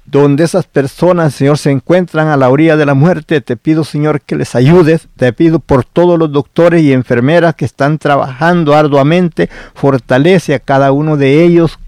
donde esas personas, Señor, se encuentran a la orilla de la muerte. Te pido, Señor, que les ayudes. Te pido por todos los doctores y enfermeras que están trabajando arduamente. Fortalece a cada uno de ellos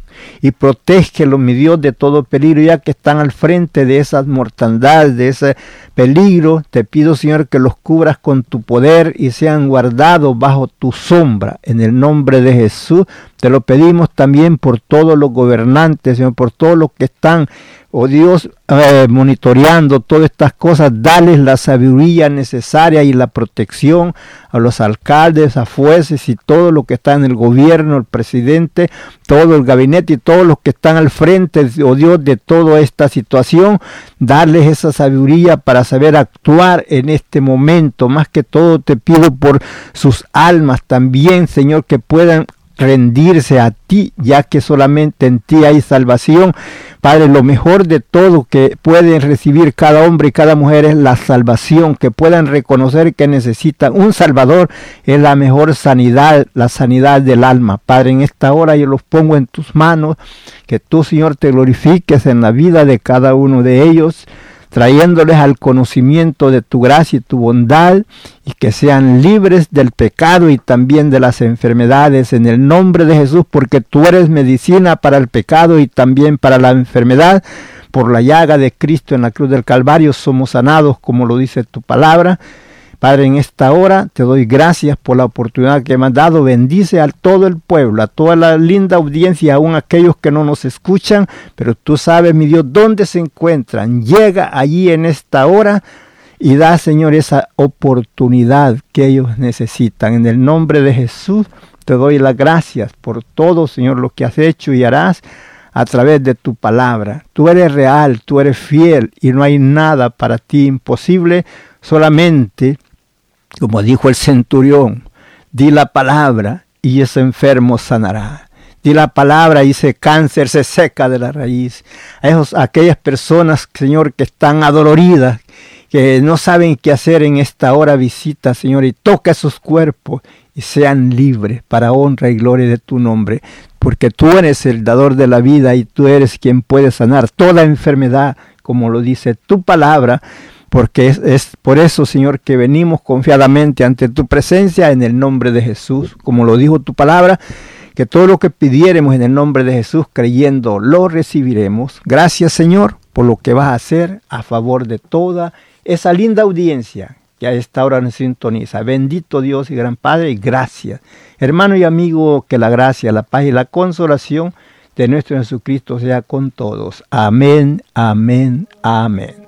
y protégelo, mi Dios, de todo peligro, ya que están al frente de esas mortandades, de ese peligro. Te pido, Señor, que los cubras con tu poder y sean guardados bajo tu sombra. En el nombre de Jesús, Te lo pedimos también por todos los gobernantes, Señor, por todos los que están, oh Dios, eh, monitoreando todas estas cosas. Dales la sabiduría necesaria y la protección a los alcaldes, a jueces y todo lo que está en el gobierno, el presidente, todo el gabinete y todos los que están al frente, oh Dios, de toda esta situación. Darles esa sabiduría para saber actuar en este momento. Más que todo te pido por sus almas también, Señor, que puedan rendirse a ti, ya que solamente en ti hay salvación. Padre, lo mejor de todo que pueden recibir cada hombre y cada mujer es la salvación, que puedan reconocer que necesitan un Salvador, es la mejor sanidad, la sanidad del alma. Padre, en esta hora yo los pongo en tus manos, que tú, Señor, te glorifiques en la vida de cada uno de ellos trayéndoles al conocimiento de tu gracia y tu bondad, y que sean libres del pecado y también de las enfermedades en el nombre de Jesús, porque tú eres medicina para el pecado y también para la enfermedad. Por la llaga de Cristo en la cruz del Calvario somos sanados, como lo dice tu palabra. Padre, en esta hora te doy gracias por la oportunidad que me has dado. Bendice a todo el pueblo, a toda la linda audiencia, aún aquellos que no nos escuchan, pero tú sabes, mi Dios, dónde se encuentran. Llega allí en esta hora y da, Señor, esa oportunidad que ellos necesitan. En el nombre de Jesús te doy las gracias por todo, Señor, lo que has hecho y harás a través de tu palabra. Tú eres real, tú eres fiel y no hay nada para ti imposible. Solamente como dijo el centurión, di la palabra y ese enfermo sanará. Di la palabra y ese cáncer se seca de la raíz. A, esos, aquellas personas, Señor, que están adoloridas, que no saben qué hacer en esta hora, visita, Señor, y toca sus cuerpos y sean libres para honra y gloria de tu nombre. Porque tú eres el dador de la vida y tú eres quien puede sanar toda enfermedad, como lo dice tu palabra porque es, por eso, Señor, que venimos confiadamente ante tu presencia en el nombre de Jesús, como lo dijo tu palabra, que todo lo que pidiéremos en el nombre de Jesús, creyendo, lo recibiremos. Gracias, Señor, por lo que vas a hacer a favor de toda esa linda audiencia que a esta hora nos sintoniza. Bendito Dios y gran Padre, y gracias. Hermano y amigo, que la gracia, la paz y la consolación de nuestro Jesucristo sea con todos. Amén, amén, amén.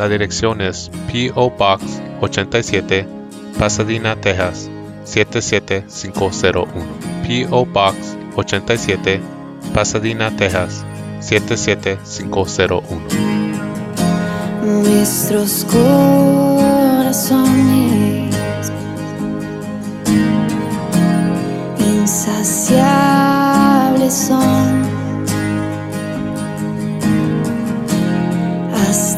la dirección es P.O. Box 87, Pasadena, Texas 77501. P.O. Box 87, Pasadena, Texas 77501. Nuestros corazones insaciables son